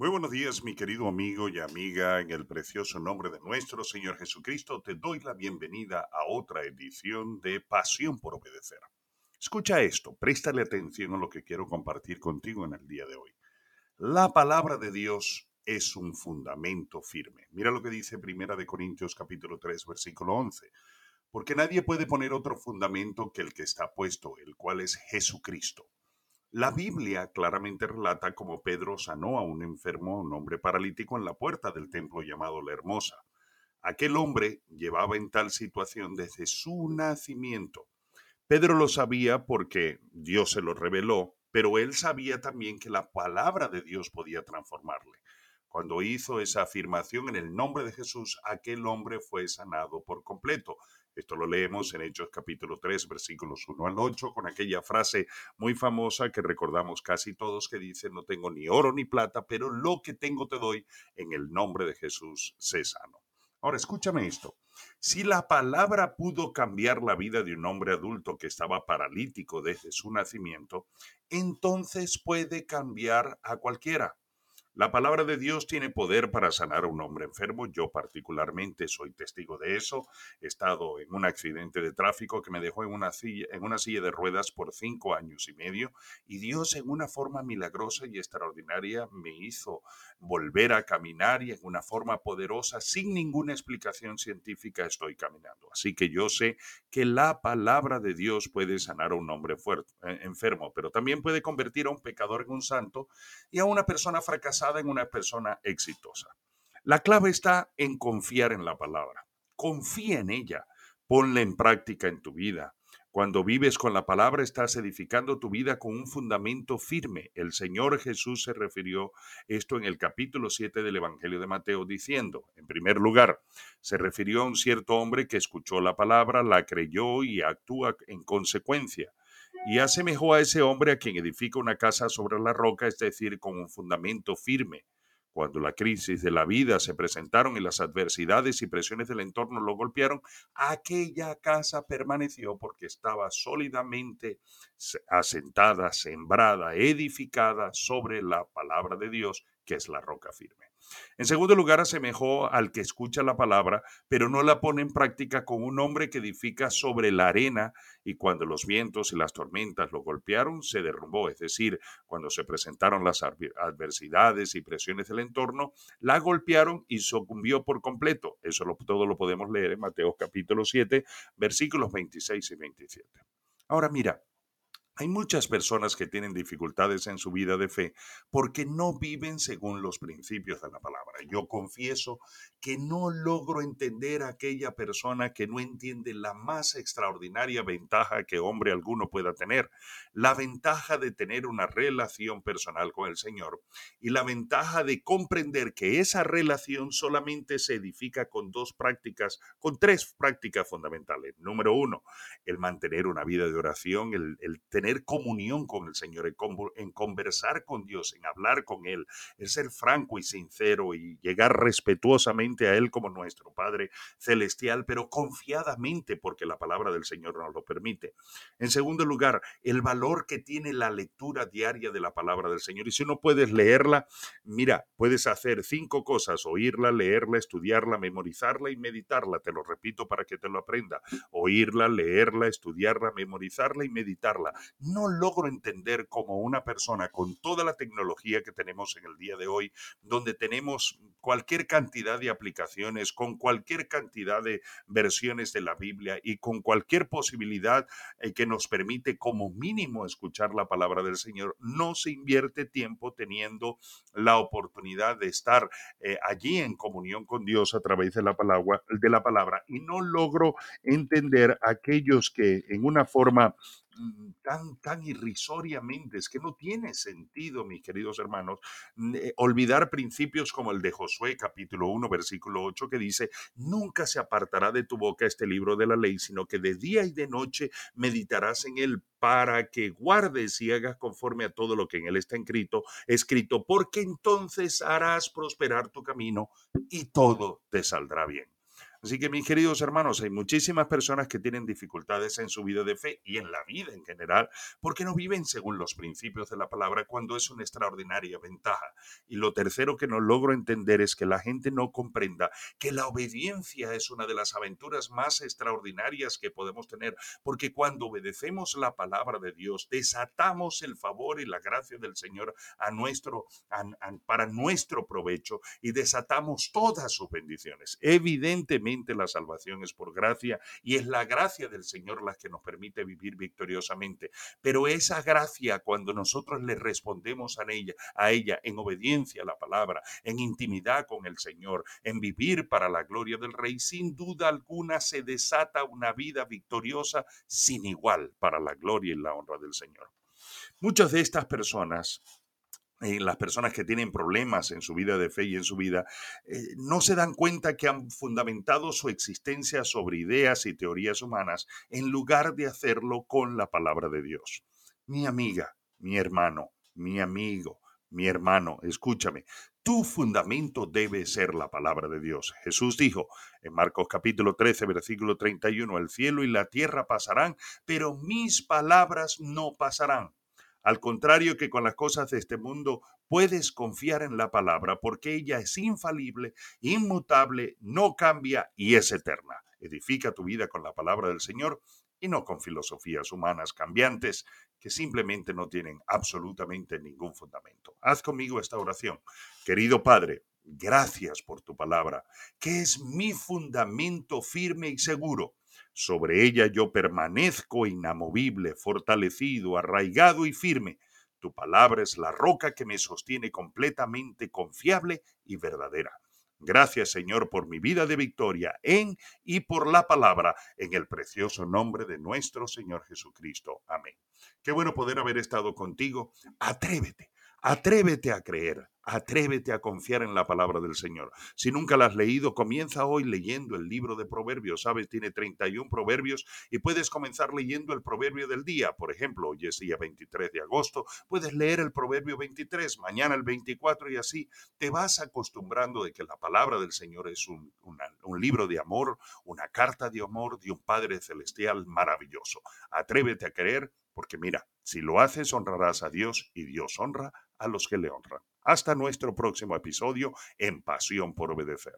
Muy buenos días, mi querido amigo y amiga. En el precioso nombre de nuestro Señor Jesucristo, te doy la bienvenida a otra edición de Pasión por Obedecer. Escucha esto, préstale atención a lo que quiero compartir contigo en el día de hoy. La palabra de Dios es un fundamento firme. Mira lo que dice Primera de Corintios capítulo 3, versículo 11. Porque nadie puede poner otro fundamento que el que está puesto, el cual es Jesucristo. La Biblia claramente relata cómo Pedro sanó a un enfermo, un hombre paralítico, en la puerta del templo llamado La Hermosa. Aquel hombre llevaba en tal situación desde su nacimiento. Pedro lo sabía porque Dios se lo reveló, pero él sabía también que la palabra de Dios podía transformarle. Cuando hizo esa afirmación en el nombre de Jesús, aquel hombre fue sanado por completo. Esto lo leemos en Hechos capítulo 3, versículos 1 al 8, con aquella frase muy famosa que recordamos casi todos que dice, no tengo ni oro ni plata, pero lo que tengo te doy, en el nombre de Jesús, sé sano. Ahora, escúchame esto. Si la palabra pudo cambiar la vida de un hombre adulto que estaba paralítico desde su nacimiento, entonces puede cambiar a cualquiera. La palabra de Dios tiene poder para sanar a un hombre enfermo. Yo particularmente soy testigo de eso. He estado en un accidente de tráfico que me dejó en una silla, en una silla de ruedas por cinco años y medio y Dios en una forma milagrosa y extraordinaria me hizo volver a caminar y en una forma poderosa, sin ninguna explicación científica, estoy caminando. Así que yo sé que la palabra de Dios puede sanar a un hombre eh, enfermo, pero también puede convertir a un pecador en un santo y a una persona fracasada en una persona exitosa. La clave está en confiar en la palabra. Confía en ella. Ponla en práctica en tu vida. Cuando vives con la palabra estás edificando tu vida con un fundamento firme. El Señor Jesús se refirió esto en el capítulo 7 del Evangelio de Mateo diciendo, en primer lugar, se refirió a un cierto hombre que escuchó la palabra, la creyó y actúa en consecuencia y asemejó a ese hombre a quien edifica una casa sobre la roca, es decir, con un fundamento firme. Cuando la crisis de la vida se presentaron y las adversidades y presiones del entorno lo golpearon, aquella casa permaneció porque estaba sólidamente asentada, sembrada, edificada sobre la palabra de Dios, que es la roca firme. En segundo lugar, asemejó al que escucha la palabra, pero no la pone en práctica con un hombre que edifica sobre la arena y cuando los vientos y las tormentas lo golpearon, se derrumbó. Es decir, cuando se presentaron las adversidades y presiones del entorno, la golpearon y sucumbió por completo. Eso todo lo podemos leer en Mateo capítulo 7, versículos 26 y 27. Ahora mira, hay muchas personas que tienen dificultades en su vida de fe porque no viven según los principios de la palabra. Yo confieso que no logro entender a aquella persona que no entiende la más extraordinaria ventaja que hombre alguno pueda tener, la ventaja de tener una relación personal con el Señor y la ventaja de comprender que esa relación solamente se edifica con dos prácticas, con tres prácticas fundamentales. Número uno, el mantener una vida de oración, el, el tener comunión con el Señor, en, conversar con Dios, en hablar con Él, en ser franco y sincero y llegar respetuosamente a Él como nuestro Padre Celestial, pero confiadamente porque la palabra del Señor nos lo permite. En segundo lugar, el valor que tiene la lectura diaria de la palabra del Señor. Y si no puedes leerla, mira, puedes hacer cinco cosas, oírla, leerla, estudiarla, memorizarla y meditarla. Te lo repito para que te lo aprenda. Oírla, leerla, estudiarla, memorizarla y meditarla no logro entender cómo una persona con toda la tecnología que tenemos en el día de hoy, donde tenemos cualquier cantidad de aplicaciones, con cualquier cantidad de versiones de la Biblia y con cualquier posibilidad eh, que nos permite como mínimo escuchar la palabra del Señor, no se invierte tiempo teniendo la oportunidad de estar eh, allí en comunión con Dios a través de la palabra, de la palabra y no logro entender aquellos que en una forma tan, tan irrisoriamente, es que no tiene sentido, mis queridos hermanos, eh, olvidar principios como el de Josué capítulo 1, versículo 8, que dice, nunca se apartará de tu boca este libro de la ley, sino que de día y de noche meditarás en él para que guardes y hagas conforme a todo lo que en él está escrito, escrito, porque entonces harás prosperar tu camino y todo te saldrá bien. Así que mis queridos hermanos, hay muchísimas personas que tienen dificultades en su vida de fe y en la vida en general porque no viven según los principios de la palabra cuando es una extraordinaria ventaja. Y lo tercero que no logro entender es que la gente no comprenda que la obediencia es una de las aventuras más extraordinarias que podemos tener porque cuando obedecemos la palabra de Dios desatamos el favor y la gracia del Señor a nuestro, para nuestro provecho y desatamos todas sus bendiciones. Evidentemente la salvación es por gracia y es la gracia del Señor la que nos permite vivir victoriosamente. Pero esa gracia, cuando nosotros le respondemos a ella, a ella en obediencia a la palabra, en intimidad con el Señor, en vivir para la gloria del Rey, sin duda alguna se desata una vida victoriosa sin igual para la gloria y la honra del Señor. Muchas de estas personas las personas que tienen problemas en su vida de fe y en su vida, eh, no se dan cuenta que han fundamentado su existencia sobre ideas y teorías humanas en lugar de hacerlo con la palabra de Dios. Mi amiga, mi hermano, mi amigo, mi hermano, escúchame, tu fundamento debe ser la palabra de Dios. Jesús dijo en Marcos capítulo 13, versículo 31, el cielo y la tierra pasarán, pero mis palabras no pasarán. Al contrario que con las cosas de este mundo, puedes confiar en la palabra porque ella es infalible, inmutable, no cambia y es eterna. Edifica tu vida con la palabra del Señor y no con filosofías humanas cambiantes que simplemente no tienen absolutamente ningún fundamento. Haz conmigo esta oración. Querido Padre, gracias por tu palabra, que es mi fundamento firme y seguro sobre ella yo permanezco inamovible, fortalecido, arraigado y firme. Tu palabra es la roca que me sostiene completamente confiable y verdadera. Gracias Señor por mi vida de victoria en y por la palabra en el precioso nombre de nuestro Señor Jesucristo. Amén. Qué bueno poder haber estado contigo. Atrévete Atrévete a creer, atrévete a confiar en la palabra del Señor. Si nunca la has leído, comienza hoy leyendo el libro de Proverbios. Sabes, tiene 31 proverbios y puedes comenzar leyendo el proverbio del día. Por ejemplo, hoy es día 23 de agosto, puedes leer el proverbio 23, mañana el 24 y así te vas acostumbrando de que la palabra del Señor es un, un libro de amor, una carta de amor de un Padre Celestial maravilloso. Atrévete a creer porque mira, si lo haces honrarás a Dios y Dios honra a los que le honran. Hasta nuestro próximo episodio en Pasión por Obedecer.